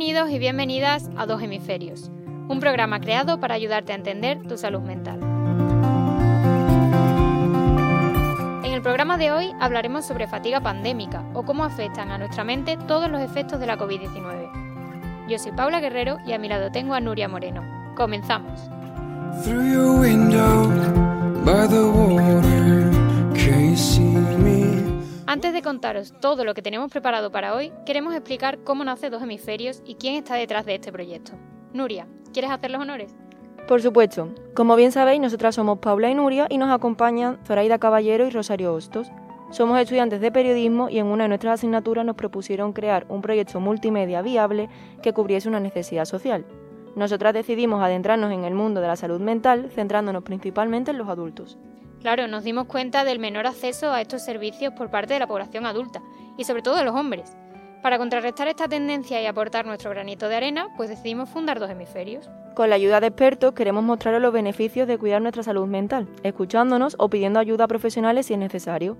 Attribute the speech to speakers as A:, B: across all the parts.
A: Bienvenidos y bienvenidas a Dos Hemisferios, un programa creado para ayudarte a entender tu salud mental. En el programa de hoy hablaremos sobre fatiga pandémica o cómo afectan a nuestra mente todos los efectos de la COVID-19. Yo soy Paula Guerrero y a mi lado tengo a Nuria Moreno. Comenzamos. Antes de contaros todo lo que tenemos preparado para hoy, queremos explicar cómo nace Dos Hemisferios y quién está detrás de este proyecto. Nuria, ¿quieres hacer los honores?
B: Por supuesto. Como bien sabéis, nosotras somos Paula y Nuria y nos acompañan Zoraida Caballero y Rosario Hostos. Somos estudiantes de periodismo y en una de nuestras asignaturas nos propusieron crear un proyecto multimedia viable que cubriese una necesidad social. Nosotras decidimos adentrarnos en el mundo de la salud mental, centrándonos principalmente en los adultos.
A: Claro, nos dimos cuenta del menor acceso a estos servicios por parte de la población adulta y sobre todo de los hombres. Para contrarrestar esta tendencia y aportar nuestro granito de arena, pues decidimos fundar dos hemisferios.
B: Con la ayuda de expertos queremos mostraros los beneficios de cuidar nuestra salud mental, escuchándonos o pidiendo ayuda a profesionales si es necesario.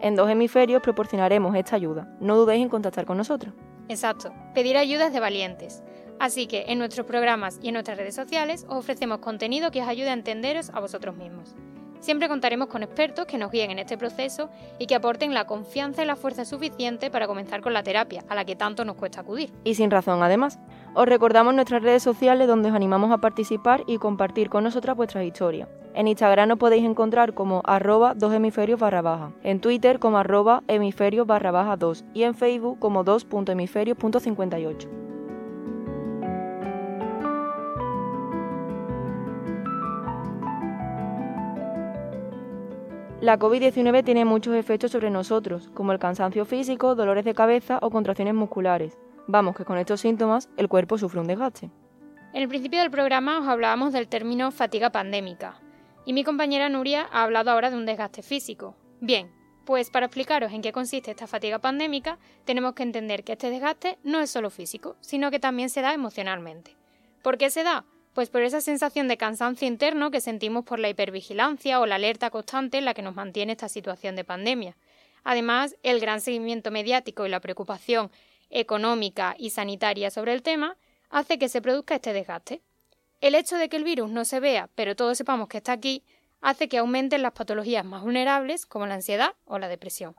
B: En dos hemisferios proporcionaremos esta ayuda. No dudéis en contactar con nosotros.
A: Exacto, pedir ayuda es de valientes. Así que en nuestros programas y en nuestras redes sociales os ofrecemos contenido que os ayude a entenderos a vosotros mismos. Siempre contaremos con expertos que nos guíen en este proceso y que aporten la confianza y la fuerza suficiente para comenzar con la terapia, a la que tanto nos cuesta acudir.
B: Y sin razón, además. Os recordamos nuestras redes sociales donde os animamos a participar y compartir con nosotras vuestras historias. En Instagram nos podéis encontrar como arroba dos hemisferios barra baja, en Twitter como arroba hemisferios barra baja 2 y en Facebook como 2.hemisferios.58. La COVID-19 tiene muchos efectos sobre nosotros, como el cansancio físico, dolores de cabeza o contracciones musculares. Vamos, que con estos síntomas el cuerpo sufre un desgaste.
A: En el principio del programa os hablábamos del término fatiga pandémica, y mi compañera Nuria ha hablado ahora de un desgaste físico. Bien, pues para explicaros en qué consiste esta fatiga pandémica, tenemos que entender que este desgaste no es solo físico, sino que también se da emocionalmente. ¿Por qué se da? Pues por esa sensación de cansancio interno que sentimos por la hipervigilancia o la alerta constante en la que nos mantiene esta situación de pandemia. Además, el gran seguimiento mediático y la preocupación económica y sanitaria sobre el tema hace que se produzca este desgaste. El hecho de que el virus no se vea, pero todos sepamos que está aquí, hace que aumenten las patologías más vulnerables como la ansiedad o la depresión.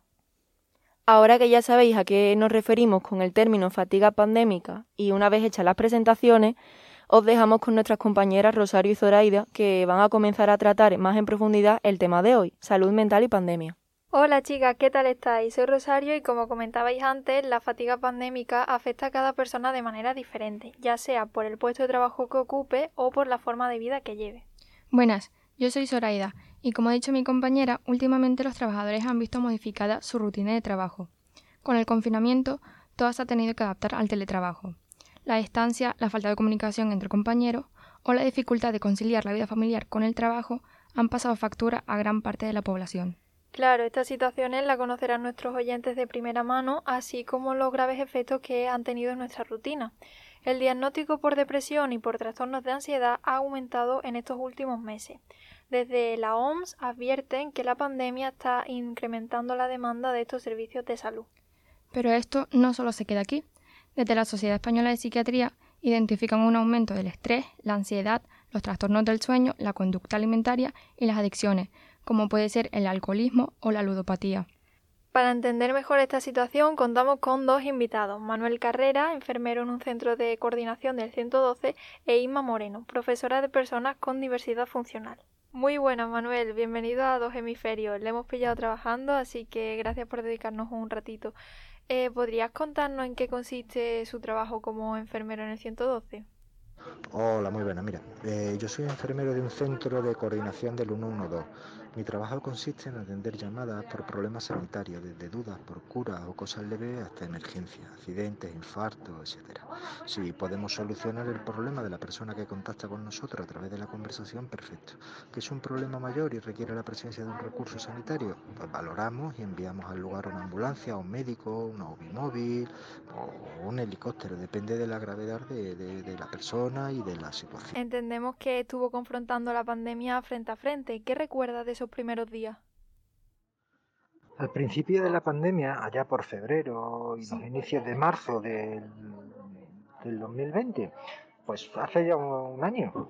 B: Ahora que ya sabéis a qué nos referimos con el término fatiga pandémica y una vez hechas las presentaciones, os dejamos con nuestras compañeras Rosario y Zoraida, que van a comenzar a tratar más en profundidad el tema de hoy, salud mental y pandemia.
C: Hola chicas, ¿qué tal estáis? Soy Rosario y como comentabais antes, la fatiga pandémica afecta a cada persona de manera diferente, ya sea por el puesto de trabajo que ocupe o por la forma de vida que lleve.
D: Buenas, yo soy Zoraida y como ha dicho mi compañera, últimamente los trabajadores han visto modificada su rutina de trabajo. Con el confinamiento, todas ha tenido que adaptar al teletrabajo la distancia, la falta de comunicación entre compañeros o la dificultad de conciliar la vida familiar con el trabajo han pasado factura a gran parte de la población.
C: Claro, estas situaciones la conocerán nuestros oyentes de primera mano, así como los graves efectos que han tenido en nuestra rutina. El diagnóstico por depresión y por trastornos de ansiedad ha aumentado en estos últimos meses. Desde la OMS advierten que la pandemia está incrementando la demanda de estos servicios de salud.
D: Pero esto no solo se queda aquí. Desde la Sociedad Española de Psiquiatría identifican un aumento del estrés, la ansiedad, los trastornos del sueño, la conducta alimentaria y las adicciones, como puede ser el alcoholismo o la ludopatía.
C: Para entender mejor esta situación contamos con dos invitados, Manuel Carrera, enfermero en un centro de coordinación del 112, e Inma Moreno, profesora de personas con diversidad funcional. Muy buenas, Manuel, bienvenido a Dos Hemisferios. Le hemos pillado trabajando, así que gracias por dedicarnos un ratito. Eh, ¿Podrías contarnos en qué consiste su trabajo como enfermero en el 112?
E: Hola, muy buena. Mira, eh, yo soy enfermero de un centro de coordinación del 112 mi trabajo consiste en atender llamadas por problemas sanitarios, desde dudas por curas o cosas leves hasta emergencias, accidentes, infartos, etc. Si podemos solucionar el problema de la persona que contacta con nosotros a través de la conversación, perfecto. Que es un problema mayor y requiere la presencia de un recurso sanitario, pues valoramos y enviamos al lugar una ambulancia, un médico, un móvil o un helicóptero, depende de la gravedad de, de la persona y de la situación.
C: Entendemos que estuvo confrontando la pandemia frente a frente. ¿Qué recuerda de primeros días?
E: Al principio de la pandemia, allá por febrero y los inicios de marzo del del 2020? Pues hace ya un año.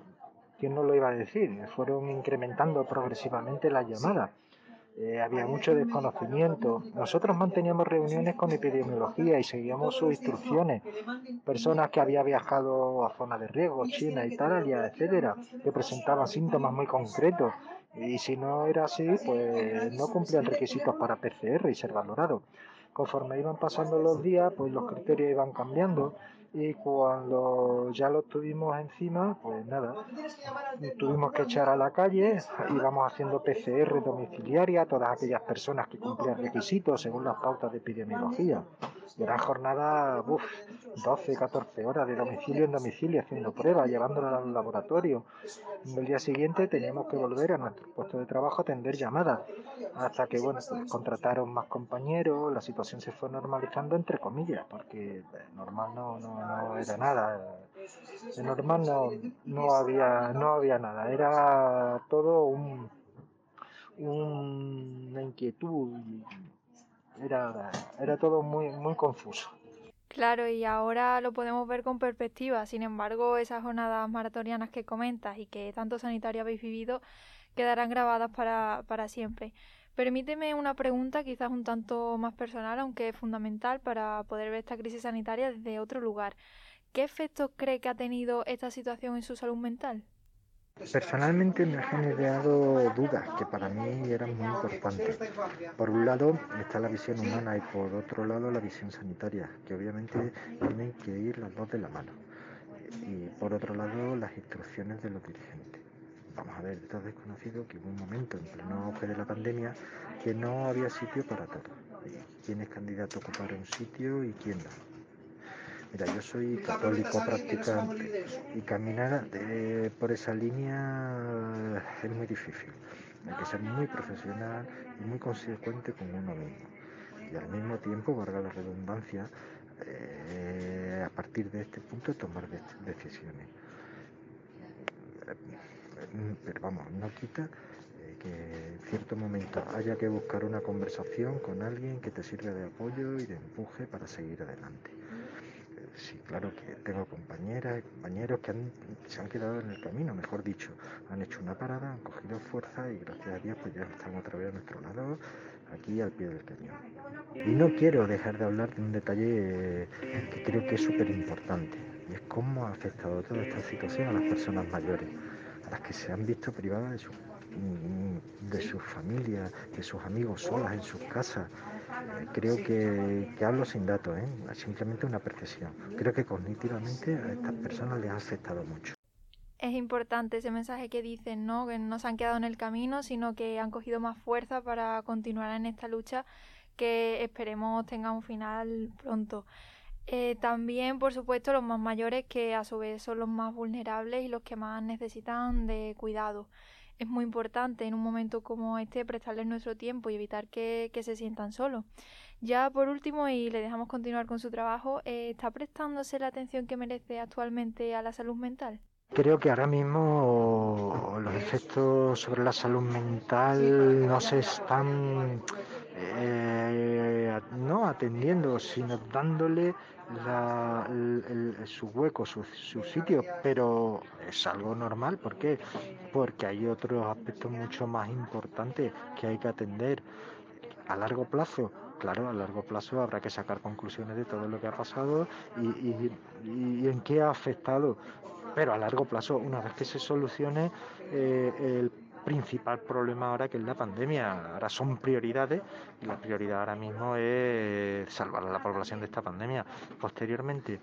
E: ¿Quién no lo iba a decir? Fueron incrementando progresivamente las llamadas. Eh, había mucho desconocimiento. Nosotros manteníamos reuniones con epidemiología y seguíamos sus instrucciones. Personas que habían viajado a zonas de riesgo, China, Italia, etcétera, que presentaban síntomas muy concretos. Y si no era así, pues no cumplían requisitos para PCR y ser valorados. Conforme iban pasando los días, pues los criterios iban cambiando y cuando ya lo tuvimos encima, pues nada, tuvimos que echar a la calle, íbamos haciendo PCR domiciliaria a todas aquellas personas que cumplían requisitos según las pautas de epidemiología. Y eran jornadas, uff, 12, 14 horas de domicilio en domicilio haciendo pruebas, llevándolas al laboratorio. El día siguiente teníamos que volver a nuestro puesto de trabajo a atender llamadas, hasta que, bueno, pues contrataron más compañeros, la situación se fue normalizando entre comillas, porque eh, normal no, no no era nada. De normal no, no, había, no había nada. Era todo un, una inquietud. Era, era todo muy, muy confuso.
C: Claro, y ahora lo podemos ver con perspectiva. Sin embargo, esas jornadas maratonianas que comentas y que tanto sanitario habéis vivido quedarán grabadas para, para siempre. Permíteme una pregunta quizás un tanto más personal, aunque es fundamental para poder ver esta crisis sanitaria desde otro lugar. ¿Qué efectos cree que ha tenido esta situación en su salud mental?
E: Personalmente me ha generado dudas que para mí eran muy importantes. Por un lado está la visión humana y por otro lado la visión sanitaria, que obviamente tienen que ir las dos de la mano. Y por otro lado las instrucciones de los dirigentes vamos a ver, todo desconocido que hubo un momento en pleno auge de la pandemia que no había sitio para todo. ¿Quién es candidato a ocupar un sitio y quién no? Mira, yo soy católico practicante y caminar por esa línea es muy difícil. Hay que ser muy profesional y muy consecuente con uno mismo. Y al mismo tiempo, valga la redundancia, eh, a partir de este punto tomar decisiones pero vamos, no quita eh, que en cierto momento haya que buscar una conversación con alguien que te sirva de apoyo y de empuje para seguir adelante. Eh, sí, claro que tengo compañeras y compañeros que se han quedado en el camino, mejor dicho, han hecho una parada, han cogido fuerza y gracias a Dios pues ya están otra vez a nuestro lado, aquí al pie del cañón. Y no quiero dejar de hablar de un detalle que creo que es súper importante, y es cómo ha afectado toda esta situación a las personas mayores las que se han visto privadas de, su, de sus familias, de sus amigos solas en sus casas. Eh, creo que, que, hablo sin datos, ¿eh? simplemente una percepción. Creo que cognitivamente a estas personas les ha afectado mucho.
C: Es importante ese mensaje que dicen, ¿no? Que no se han quedado en el camino, sino que han cogido más fuerza para continuar en esta lucha que esperemos tenga un final pronto. Eh, también, por supuesto, los más mayores que a su vez son los más vulnerables y los que más necesitan de cuidado. Es muy importante en un momento como este prestarles nuestro tiempo y evitar que, se sientan solos. Ya por último, y le dejamos continuar con su trabajo, eh, ¿está prestándose la atención que merece actualmente a la salud mental?
E: Creo que ahora mismo los efectos sobre la salud mental no se están eh, no atendiendo, sino dándole su hueco, su, sitio, pero es algo normal. ¿Por qué? Porque hay otros aspectos mucho más importantes que hay que atender a largo plazo. Claro, a largo plazo habrá que sacar conclusiones de todo lo que ha pasado y, en qué ha afectado. Pero a largo plazo, una vez que se solucione eh, el principal problema ahora que es la pandemia. Ahora son prioridades y la prioridad ahora mismo es salvar a la población de esta pandemia. Posteriormente,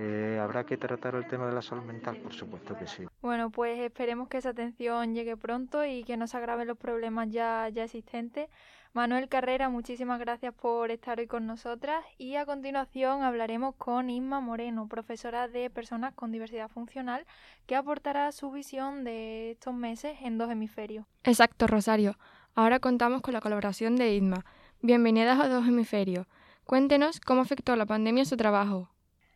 E: eh, ¿Habrá que tratar el tema de la salud mental? Por supuesto que sí.
C: Bueno, pues esperemos que esa atención llegue pronto y que no se agraven los problemas ya, ya existentes. Manuel Carrera, muchísimas gracias por estar hoy con nosotras y a continuación hablaremos con Inma Moreno, profesora de Personas con Diversidad Funcional, que aportará su visión de estos meses en dos hemisferios.
D: Exacto, Rosario. Ahora contamos con la colaboración de Inma. Bienvenidas a Dos Hemisferios. Cuéntenos cómo afectó la pandemia su trabajo.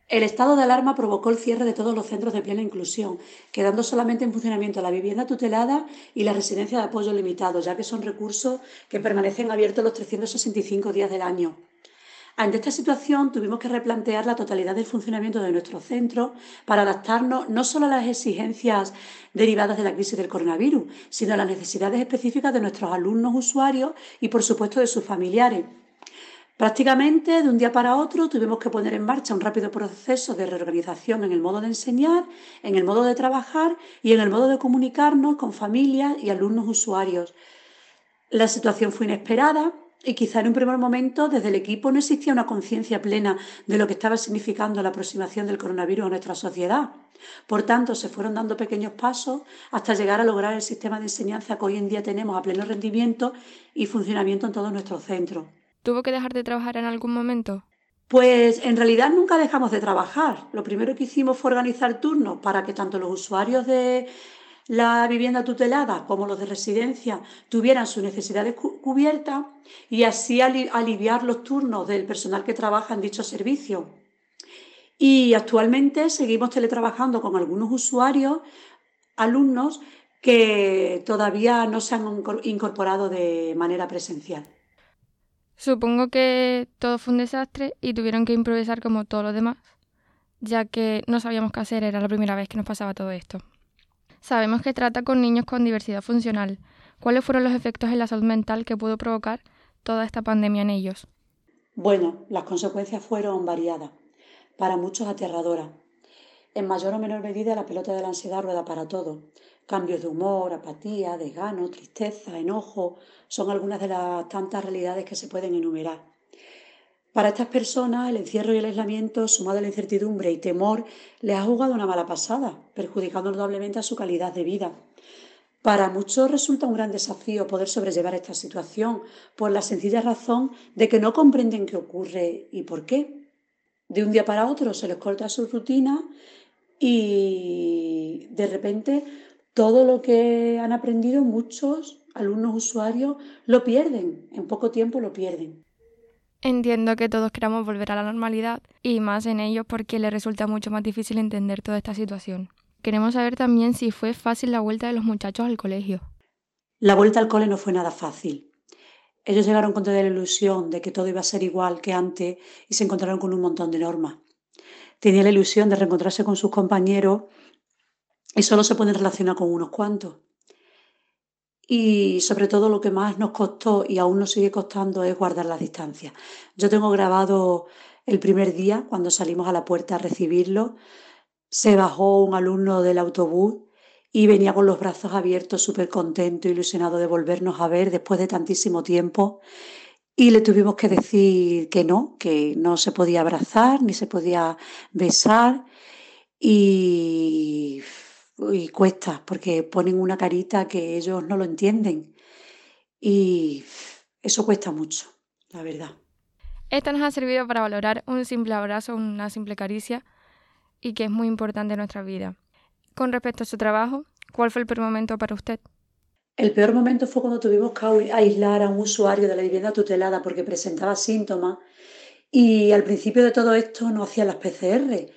F: El estado de alarma provocó el cierre de todos los centros de plena inclusión, quedando solamente en funcionamiento la vivienda tutelada y la residencia de apoyo limitado, ya que son recursos que permanecen abiertos los 365 días del año. Ante esta situación tuvimos que replantear la totalidad del funcionamiento de nuestro centro para adaptarnos no solo a las exigencias derivadas de la crisis del coronavirus, sino a las necesidades específicas de nuestros alumnos usuarios y, por supuesto, de sus familiares. Prácticamente de un día para otro tuvimos que poner en marcha un rápido proceso de reorganización en el modo de enseñar, en el modo de trabajar y en el modo de comunicarnos con familias y alumnos usuarios. La situación fue inesperada, y quizá en un primer momento desde el equipo no existía una conciencia plena de lo que estaba significando la aproximación del coronavirus a nuestra sociedad. Por tanto, se fueron dando pequeños pasos hasta llegar a lograr el sistema de enseñanza que hoy en día tenemos a pleno rendimiento y funcionamiento en todos nuestros centros.
D: ¿Tuvo que dejar de trabajar en algún momento?
F: Pues en realidad nunca dejamos de trabajar. Lo primero que hicimos fue organizar turnos para que tanto los usuarios de la vivienda tutelada como los de residencia tuvieran sus necesidades cubiertas y así aliviar los turnos del personal que trabaja en dicho servicio. Y actualmente seguimos teletrabajando con algunos usuarios, alumnos que todavía no se han incorporado de manera presencial.
D: Supongo que todo fue un desastre y tuvieron que improvisar como todos los demás, ya que no sabíamos qué hacer, era la primera vez que nos pasaba todo esto. Sabemos que trata con niños con diversidad funcional. ¿Cuáles fueron los efectos en la salud mental que pudo provocar toda esta pandemia en ellos?
F: Bueno, las consecuencias fueron variadas, para muchos aterradoras. En mayor o menor medida la pelota de la ansiedad rueda para todo. Cambios de humor, apatía, desgano, tristeza, enojo, son algunas de las tantas realidades que se pueden enumerar. Para estas personas, el encierro y el aislamiento, sumado a la incertidumbre y temor, les ha jugado una mala pasada, perjudicando notablemente a su calidad de vida. Para muchos resulta un gran desafío poder sobrellevar esta situación, por la sencilla razón de que no comprenden qué ocurre y por qué. De un día para otro se les corta su rutina y de repente todo lo que han aprendido muchos alumnos usuarios lo pierden, en poco tiempo lo pierden.
D: Entiendo que todos queramos volver a la normalidad y más en ellos porque les resulta mucho más difícil entender toda esta situación. Queremos saber también si fue fácil la vuelta de los muchachos al colegio.
F: La vuelta al cole no fue nada fácil. Ellos llegaron con toda la ilusión de que todo iba a ser igual que antes y se encontraron con un montón de normas. Tenían la ilusión de reencontrarse con sus compañeros y solo se pueden relacionar con unos cuantos. Y sobre todo lo que más nos costó y aún nos sigue costando es guardar la distancia. Yo tengo grabado el primer día, cuando salimos a la puerta a recibirlo, se bajó un alumno del autobús y venía con los brazos abiertos, súper contento, ilusionado de volvernos a ver después de tantísimo tiempo. Y le tuvimos que decir que no, que no se podía abrazar ni se podía besar. Y y cuesta, porque ponen una carita que ellos no lo entienden. Y eso cuesta mucho, la verdad.
D: Esta nos ha servido para valorar un simple abrazo, una simple caricia, y que es muy importante en nuestra vida. Con respecto a su trabajo, ¿cuál fue el peor momento para usted?
F: El peor momento fue cuando tuvimos que aislar a un usuario de la vivienda tutelada porque presentaba síntomas y al principio de todo esto no hacían las PCR.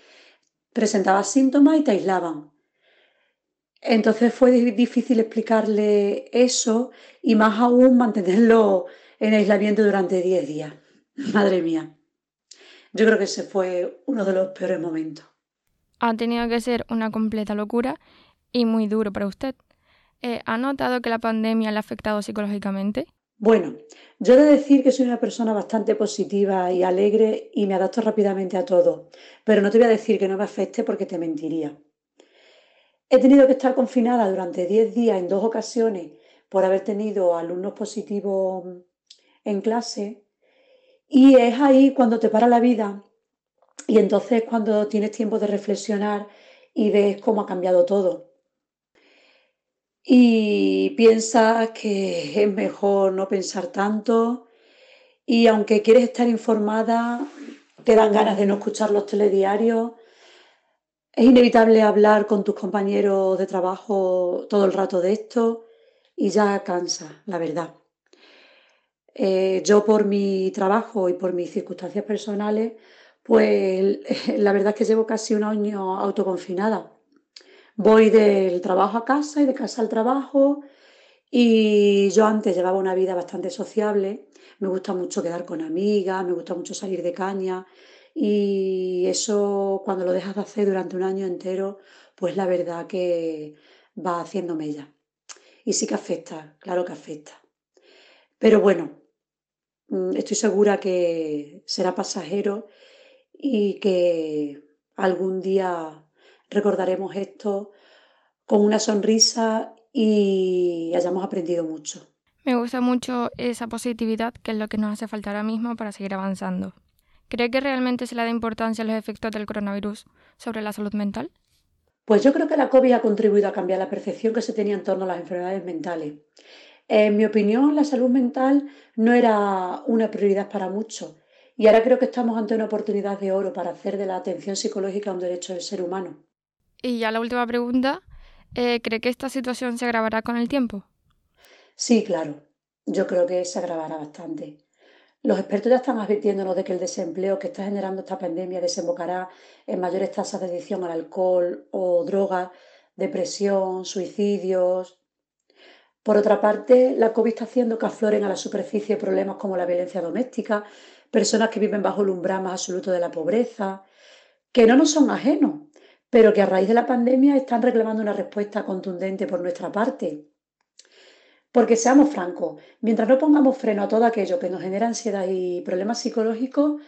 F: Presentaba síntomas y te aislaban. Entonces fue difícil explicarle eso y más aún mantenerlo en aislamiento durante 10 días. Madre mía. Yo creo que ese fue uno de los peores momentos.
D: Ha tenido que ser una completa locura y muy duro para usted. Eh, ¿Ha notado que la pandemia le ha afectado psicológicamente?
F: Bueno, yo he de decir que soy una persona bastante positiva y alegre y me adapto rápidamente a todo, pero no te voy a decir que no me afecte porque te mentiría. He tenido que estar confinada durante 10 días en dos ocasiones por haber tenido alumnos positivos en clase. Y es ahí cuando te para la vida. Y entonces cuando tienes tiempo de reflexionar y ves cómo ha cambiado todo. Y piensas que es mejor no pensar tanto. Y aunque quieres estar informada, te dan ganas de no escuchar los telediarios es inevitable hablar con tus compañeros de trabajo todo el rato de esto y ya cansa, la verdad. Eh, yo por mi trabajo y por mis circunstancias personales, pues la verdad es que llevo casi un año autoconfinada. Voy del trabajo a casa y de casa al trabajo y yo antes llevaba una vida bastante sociable, me gusta mucho quedar con amigas, me gusta mucho salir de caña y eso cuando lo dejas de hacer durante un año entero, pues la verdad que va haciendo mella. Y sí que afecta, claro que afecta. Pero bueno, mm, estoy segura que será pasajero y que algún día recordaremos esto con una sonrisa y hayamos aprendido mucho.
D: Me gusta mucho esa positividad, que es lo que nos hace falta ahora mismo para seguir avanzando. ¿Cree que realmente se le da importancia a los efectos del coronavirus sobre la salud mental?
F: Pues yo creo que la COVID ha contribuido a cambiar la percepción que se tenía en torno a las enfermedades mentales. En mi opinión, la salud mental no era una prioridad para muchos y ahora creo que estamos ante una oportunidad de oro para hacer de la atención psicológica un derecho del ser humano.
D: Y ya la última pregunta, eh, ¿cree que esta situación se agravará con el tiempo?
F: Sí, claro, yo creo que se agravará bastante. Los expertos ya están advirtiéndonos de que el desempleo que está generando esta pandemia desembocará en mayores tasas de adicción al alcohol o drogas, depresión, suicidios. Por otra parte, la COVID está haciendo que afloren a la superficie problemas como la violencia doméstica, personas que viven bajo el umbral más absoluto de la pobreza, que no nos son ajenos, pero que a raíz de la pandemia están reclamando una respuesta contundente por nuestra parte. Porque seamos francos, mientras no pongamos freno a todo aquello que nos genera ansiedad y problemas psicológicos,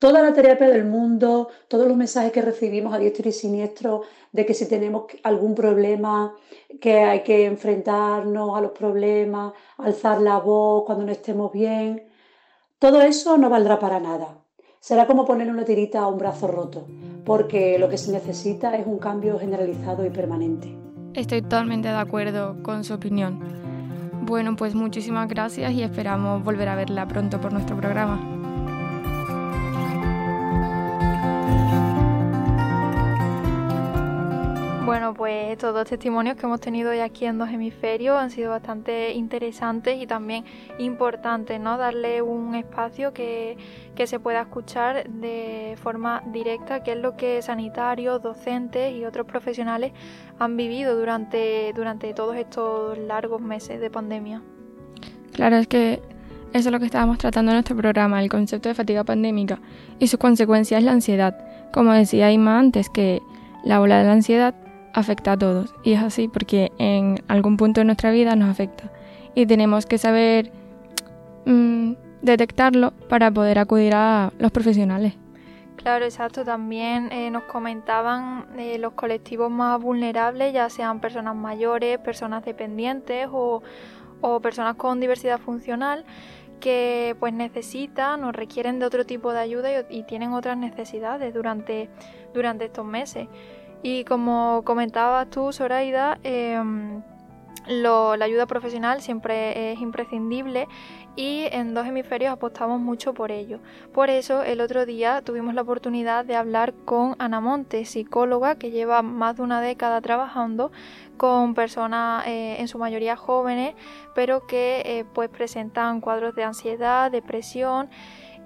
F: toda la terapia del mundo, todos los mensajes que recibimos a diestro y siniestro de que si tenemos algún problema, que hay que enfrentarnos a los problemas, alzar la voz cuando no estemos bien, todo eso no valdrá para nada. Será como poner una tirita a un brazo roto, porque lo que se necesita es un cambio generalizado y permanente.
D: Estoy totalmente de acuerdo con su opinión. Bueno, pues muchísimas gracias y esperamos volver a verla pronto por nuestro programa.
C: Bueno, pues estos dos testimonios que hemos tenido hoy aquí en Dos Hemisferios han sido bastante interesantes y también importantes, ¿no? Darle un espacio que, que se pueda escuchar de forma directa, que es lo que sanitarios, docentes y otros profesionales han vivido durante, durante todos estos largos meses de pandemia.
D: Claro, es que eso es lo que estábamos tratando en nuestro programa, el concepto de fatiga pandémica y su consecuencia es la ansiedad. Como decía Ima antes, que la ola de la ansiedad afecta a todos y es así porque en algún punto de nuestra vida nos afecta y tenemos que saber mm, detectarlo para poder acudir a los profesionales.
C: Claro, exacto. También eh, nos comentaban eh, los colectivos más vulnerables, ya sean personas mayores, personas dependientes o, personas con diversidad funcional que pues necesitan o requieren de otro tipo de ayuda y, tienen otras necesidades durante, durante estos meses. Y como comentabas tú, Soraida, em, la ayuda profesional siempre es imprescindible y en dos hemisferios apostamos mucho por ello. Por eso el otro día tuvimos la oportunidad de hablar con Ana Montes, psicóloga que lleva más de una década trabajando con personas eh, en su mayoría jóvenes, pero que eh, pues presentan cuadros de ansiedad, depresión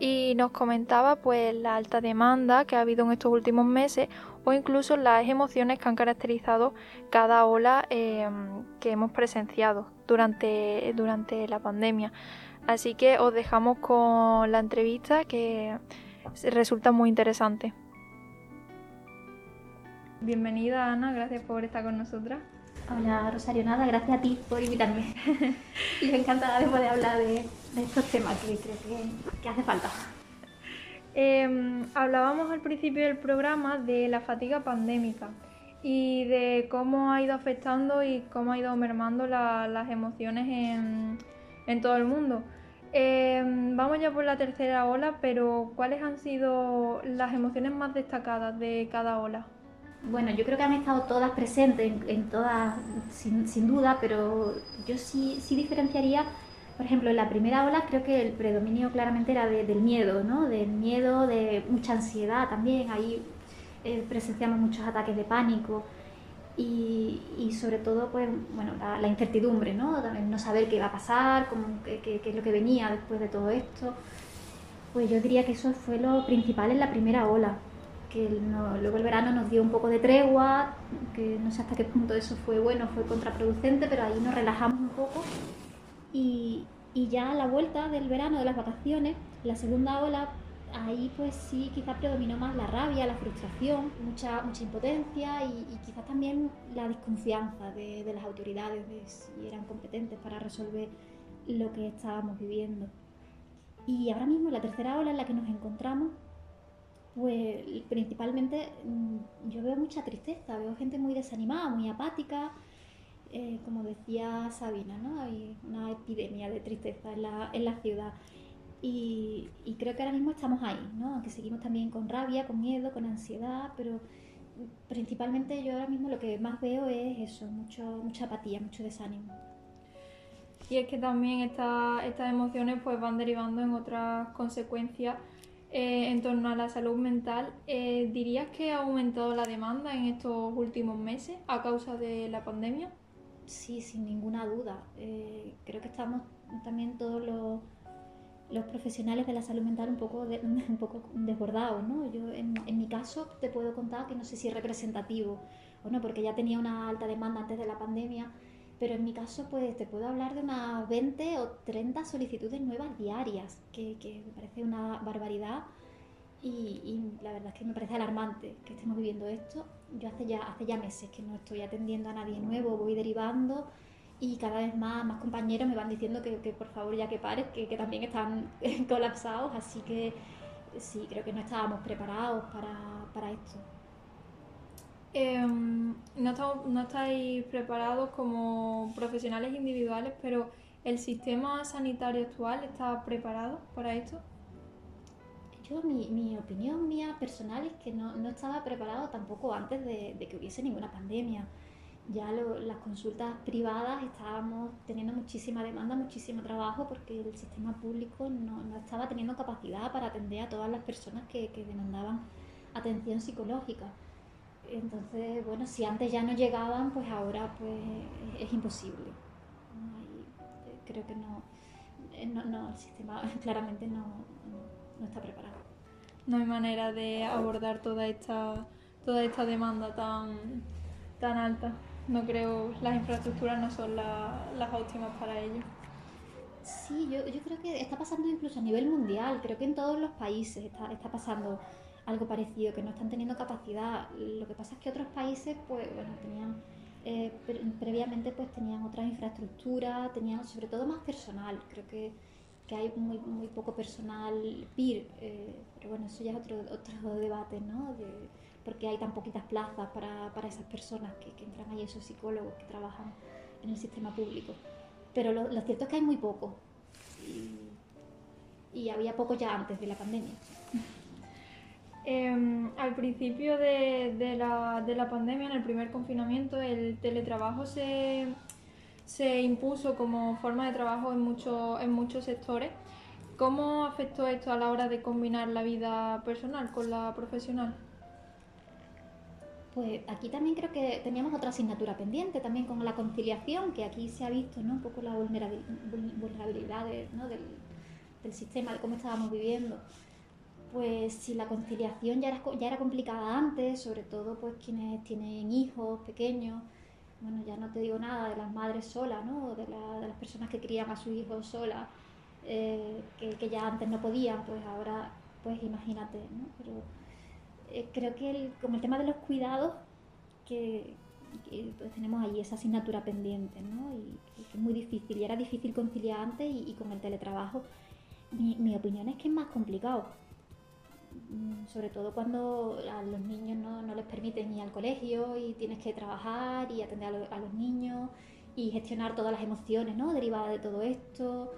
C: y nos comentaba pues la alta demanda que ha habido en estos últimos meses o incluso las emociones que han caracterizado cada ola em, que hemos presenciado durante, durante la pandemia. Así que os dejamos con la entrevista que resulta muy interesante. Bienvenida Ana, gracias por estar con nosotras.
G: Hola Rosario, nada, gracias a ti por invitarme. y encantada de poder hablar de, estos temas que creo que, hace falta.
C: Em, hablábamos al principio del programa de la fatiga pandémica y de cómo ha ido afectando y cómo ha ido mermando las emociones en, todo el mundo. Em, vamos ya por la tercera ola, pero ¿cuáles han sido las emociones más destacadas de cada ola?
G: Bueno, yo creo que han estado todas presentes, en, todas, sin, duda, pero yo sí, sí diferenciaría, por ejemplo, en la primera ola creo que el predominio claramente era del miedo, ¿no? Del miedo, de mucha ansiedad también, ahí eh, presenciamos muchos ataques de pánico y, sobre todo pues bueno la, incertidumbre no no saber qué va a pasar qué, es lo que venía después de todo esto. Pues yo diría que eso fue lo principal en la primera ola que luego el verano nos dio un poco de tregua que no sé hasta qué punto eso fue bueno fue contraproducente pero ahí nos relajamos un poco y, ya a la vuelta del verano, de las vacaciones, la segunda ola, ahí pues sí, quizás predominó más la rabia, la frustración, mucha, mucha impotencia y, quizás también la desconfianza de, de las autoridades, de si eran competentes para resolver lo que estábamos viviendo. Y ahora mismo, la tercera ola en la que nos encontramos, pues principalmente mm, yo veo mucha tristeza, veo gente muy desanimada, muy apática, eh, como decía Sabina, ¿no? Hay una epidemia de tristeza en la, en la ciudad. Y, y, creo que ahora mismo estamos ahí, ¿no? Aunque seguimos también con rabia, con miedo, con ansiedad, pero principalmente yo ahora mismo lo que más veo es eso, mucho, mucha apatía, mucho desánimo.
C: Y es que también estas emociones pues van derivando en otras consecuencias eh, en torno a la salud mental. Eh, ¿Dirías que ha aumentado la demanda en estos últimos meses a causa de la pandemia?
G: Sí, sin ninguna duda. Eh, creo que estamos también todos los, profesionales de la salud mental un poco, un poco desbordados. ¿no? Yo en, en, mi caso te puedo contar que no sé si es representativo o no, porque ya tenía una alta demanda antes de la pandemia pero en mi caso pues te puedo hablar de unas 20 o 30 solicitudes nuevas diarias, que, que me parece una barbaridad y, la verdad es que me parece alarmante que estemos viviendo esto. Yo hace ya, hace ya meses que no estoy atendiendo a nadie nuevo, voy derivando y cada vez más, más compañeros me van diciendo que, que por favor ya que pares, que, que también están colapsados, así que sí, creo que no estábamos preparados para, para esto.
C: Em, no, no estáis preparados como profesionales individuales, pero ¿el sistema sanitario actual está preparado para esto?
G: Yo, mi, mi opinión mía personal es que no, no estaba preparado tampoco antes de, de, que hubiese ninguna pandemia. Ya lo, las consultas privadas estábamos teniendo muchísima demanda, muchísimo trabajo, porque el sistema público no, no estaba teniendo capacidad para atender a todas las personas que, que demandaban atención psicológica. Entonces, bueno, si antes ya no llegaban, pues ahora pues es imposible. Eh, creo que eh, no, no, el sistema claramente no, no, está preparado.
C: No hay manera de abordar toda esta, toda esta demanda tan, tan alta. No creo, las infraestructuras no son las óptimas para ello.
G: Sí, yo, yo creo que está pasando incluso a nivel mundial, creo que en todos los países está, está pasando algo parecido, que no están teniendo capacidad. Lo que pasa es que otros países, pues, bueno, tenían eh, previamente pues tenían otras infraestructuras, tenían sobre todo más personal. Creo que, que hay muy, muy poco personal PIR, eh, pero bueno, eso ya es otro, otro debate, ¿no? Porque hay tan poquitas plazas para, para esas personas que, entran ahí, esos psicólogos que trabajan en el sistema público. Pero lo, cierto es que hay muy poco. Y, había poco ya antes de la pandemia.
C: Eh, al principio de, de, la, de, la, pandemia, en el primer confinamiento, el teletrabajo se, se impuso como forma de trabajo en, mucho, en muchos sectores. ¿Cómo afectó esto a la hora de combinar la vida personal con la profesional?
G: Pues aquí también creo que teníamos otra asignatura pendiente, también con la conciliación, que aquí se ha visto ¿no? un poco la vulnerabilidad ¿no? del, del sistema, de cómo estábamos viviendo pues si la conciliación ya era, ya era complicada antes, sobre todo pues quienes tienen hijos pequeños, bueno, ya no te digo nada de las madres solas, ¿no? De, la, de las personas que crían a sus hijos solas, eh, que, que, ya antes no podían, pues ahora, pues imagínate, ¿no? Pero eh, creo que el, como el tema de los cuidados, que, que pues tenemos ahí esa asignatura pendiente, ¿no? Y, que es muy difícil, y era difícil conciliar antes y, y con el teletrabajo, mi, mi opinión es que es más complicado sobre todo cuando a los niños no, no, les permiten ir al colegio y tienes que trabajar y atender a, lo, a los niños y gestionar todas las emociones ¿no? derivadas de todo esto,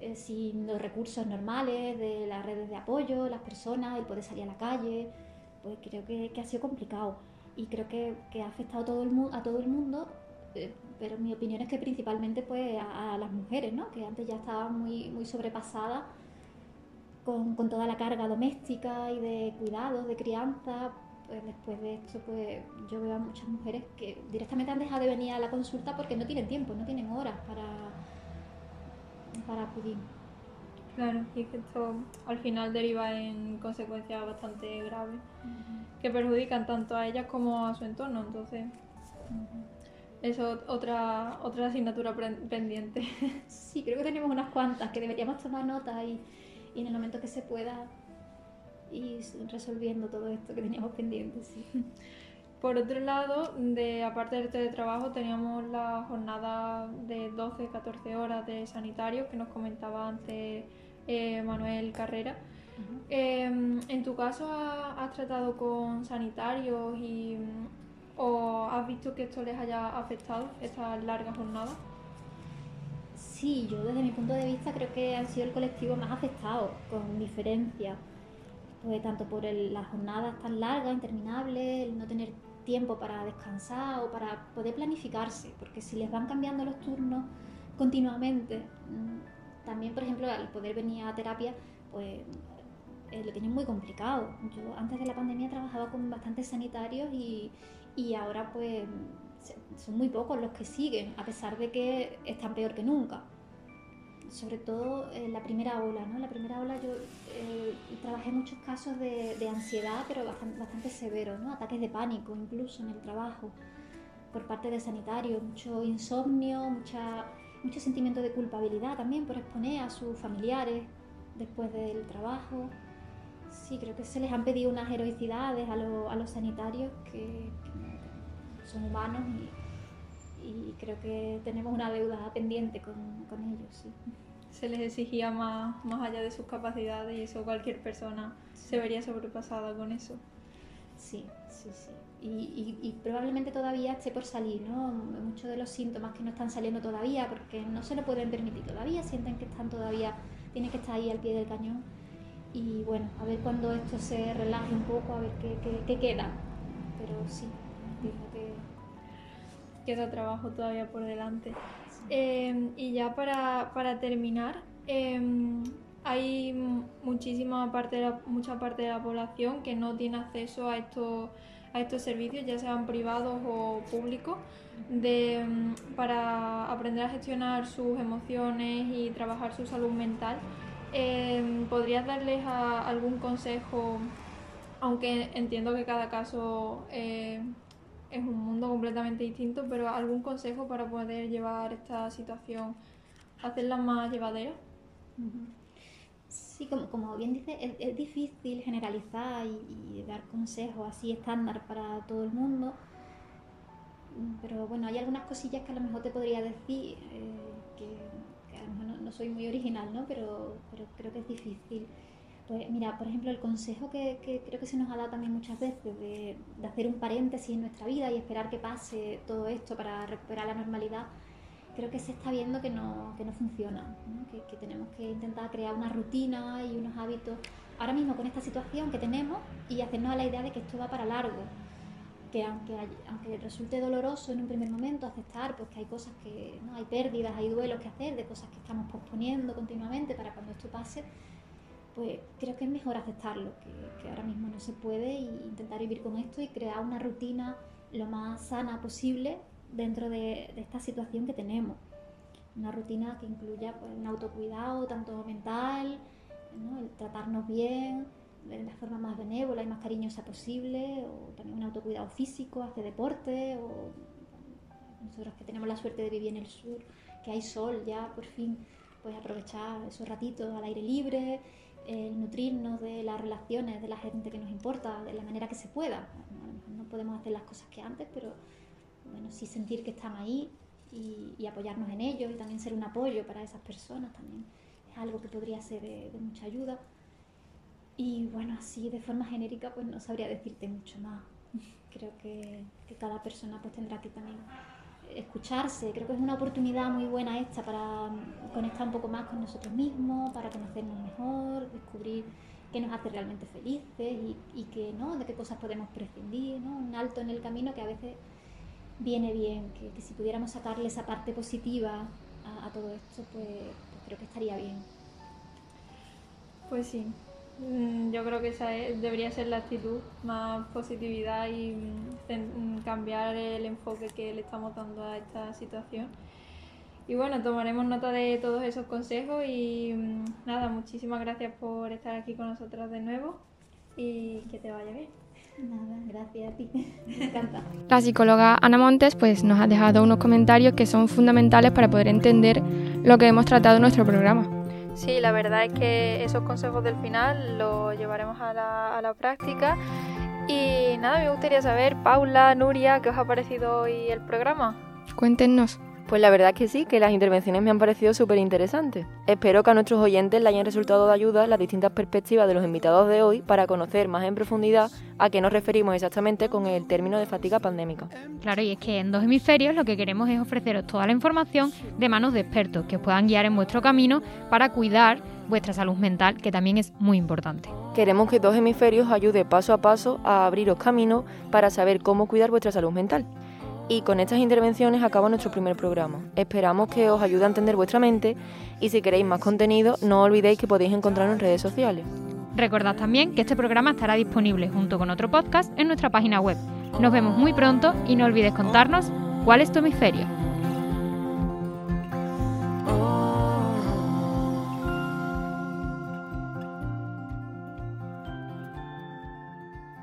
G: eh, sin los recursos normales de las redes de apoyo, las personas, el poder salir a la calle, pues creo que, ha sido complicado y creo que, que, ha afectado todo el, a todo el mundo, eh, pero mi opinión es que principalmente pues a, a las mujeres, ¿no? que antes ya estaban muy, muy sobrepasadas con, con, toda la carga doméstica y de cuidados, de crianza, pues después de esto pues yo veo a muchas mujeres que directamente han dejado de venir a la consulta porque no tienen tiempo, no tienen horas para, para acudir.
C: Claro, y es que esto al final deriva en consecuencias bastante graves uh -huh. que perjudican tanto a ellas como a su entorno, entonces... Uh -huh. Eso es otra, otra asignatura pendiente.
G: Sí, creo que tenemos unas cuantas que deberíamos tomar nota y, y en el momento que se pueda ir resolviendo todo esto que teníamos pendiente. Sí.
C: Por otro lado, de, aparte del teletrabajo, teníamos la jornada de 12-14 horas de sanitario que nos comentaba antes eh, Manuel Carrera. Em, ¿En tu caso has, tratado con sanitarios y, o has visto que esto les haya afectado, esta larga jornada?
G: Sí, yo desde mi punto de vista creo que han sido el colectivo más afectado, con diferencia. Pues tanto por las jornadas tan largas, interminables, el no tener tiempo para descansar o para poder planificarse, porque si les van cambiando los turnos continuamente, mm, también por ejemplo al poder venir a terapia, pues eh, lo tienen muy complicado. Yo antes de la pandemia trabajaba con bastantes sanitarios y, y ahora pues son muy pocos los que siguen, a pesar de que están peor que nunca sobre todo en la primera ola, ¿no? En la primera ola yo eh, trabajé muchos casos de, ansiedad, pero bastante, bastante severos, ¿no? Ataques de pánico incluso en el trabajo por parte de sanitarios, mucho insomnio, mucha, mucho sentimiento de culpabilidad también por exponer a sus familiares después del trabajo. Sí, creo que se les han pedido unas heroicidades a, a los sanitarios que, son humanos y, y creo que tenemos una deuda pendiente con, con ellos. Sí.
C: Se les exigía más, más allá de sus capacidades y eso cualquier persona se vería sobrepasada con eso.
G: Sí, sí, sí. Y, y, probablemente todavía esté por salir, ¿no? Muchos de los síntomas que no están saliendo todavía porque no se lo pueden permitir todavía, sienten que están todavía, tienen que estar ahí al pie del cañón. Y bueno, a ver cuando esto se relaje un poco, a ver qué, qué, qué queda. Pero sí,
C: queda trabajo todavía por delante. Em, y ya para, para terminar, em, hay muchísima parte mucha parte de la población que no tiene acceso a estos, a estos servicios, ya sean privados o públicos, de, em, para aprender a gestionar sus emociones y trabajar su salud mental. ¿Podrías darles algún consejo? Aunque entiendo que cada caso eh, es un mundo completamente distinto, pero algún consejo para poder llevar esta situación, hacerla más llevadera.
G: Sí, como, como bien dice, es, difícil generalizar y, dar consejos así estándar para todo el mundo, pero bueno, hay algunas cosillas que a lo mejor te podría decir, eh, que, a lo mejor no, soy muy original, ¿no? pero, pero creo que es difícil. Pues mira, por ejemplo, el consejo que, creo que se nos ha dado también muchas veces de, hacer un paréntesis en nuestra vida y esperar que pase todo esto para recuperar la normalidad, creo que se está viendo que no, que no funciona, Que, tenemos que intentar crear una rutina y unos hábitos ahora mismo con esta situación que tenemos y hacernos a la idea de que esto va para largo. Que aunque, aunque resulte doloroso en un primer momento aceptar pues que hay cosas que, ¿no? hay pérdidas, hay duelos que hacer, de cosas que estamos posponiendo continuamente para cuando esto pase, pues creo que es mejor aceptarlo, que, ahora mismo no se puede e intentar vivir con esto y crear una rutina lo más sana posible dentro de, esta situación que tenemos. Una rutina que incluya pues, un autocuidado tanto mental, el tratarnos bien de la forma más benévola y más cariñosa posible, o también un autocuidado físico, hacer deporte, o nosotros que tenemos la suerte de vivir en el sur, que hay sol ya por fin, pues aprovechar esos ratitos al aire libre, el nutrirnos de las relaciones de la gente que nos importa de la manera que se pueda. no podemos hacer las cosas que antes, pero bueno, sí sentir que están ahí y, apoyarnos en ellos y también ser un apoyo para esas personas también es algo que podría ser de, mucha ayuda. Y bueno, así de forma genérica pues no sabría decirte mucho más. Creo que, que cada persona pues tendrá que también escucharse. Creo que es una oportunidad muy buena esta para conectar un poco más con nosotros mismos, para conocernos mejor, descubrir qué nos hace realmente felices y, que, ¿no? de qué cosas podemos prescindir, ¿no? un alto en el camino que a veces viene bien, que, si pudiéramos sacarle esa parte positiva a, todo esto, pues, pues creo que estaría bien.
C: Pues sí, Mm, yo creo que esa debería ser la actitud, más positividad y mm, cambiar el enfoque que le estamos dando a esta situación. Y bueno, tomaremos nota de todos esos consejos y mm, nada, muchísimas gracias por estar aquí con nosotras de nuevo y que te vaya bien.
G: Nada, gracias a ti. Me encanta.
D: La psicóloga Ana Montes pues, nos ha dejado unos comentarios que son fundamentales para poder entender lo que hemos tratado en nuestro programa.
C: Sí, la verdad es que esos consejos del final los llevaremos a la, a la práctica. Y nada, me gustaría saber, Paula, Nuria, ¿qué os ha parecido hoy el programa?
D: Cuéntenos.
B: Pues la verdad es que sí, que las intervenciones me han parecido súper interesantes. Espero que a nuestros oyentes le hayan resultado de ayuda las distintas perspectivas de los invitados de hoy para conocer más en profundidad a qué nos referimos exactamente con el término de fatiga pandémica.
A: Claro, y es que en dos hemisferios lo que queremos es ofreceros toda la información de manos de expertos que os puedan guiar en vuestro camino para cuidar vuestra salud mental, que también es muy importante.
B: Queremos que dos hemisferios ayude paso a paso a abriros camino para saber cómo cuidar vuestra salud mental. Y con estas intervenciones acaba nuestro primer programa. Esperamos que os ayude a entender vuestra mente y si queréis más contenido no olvidéis que podéis encontrarnos en redes sociales.
A: Recordad también que este programa estará disponible junto con otro podcast en nuestra página web. Nos vemos muy pronto y no olvides contarnos cuál es tu hemisferio.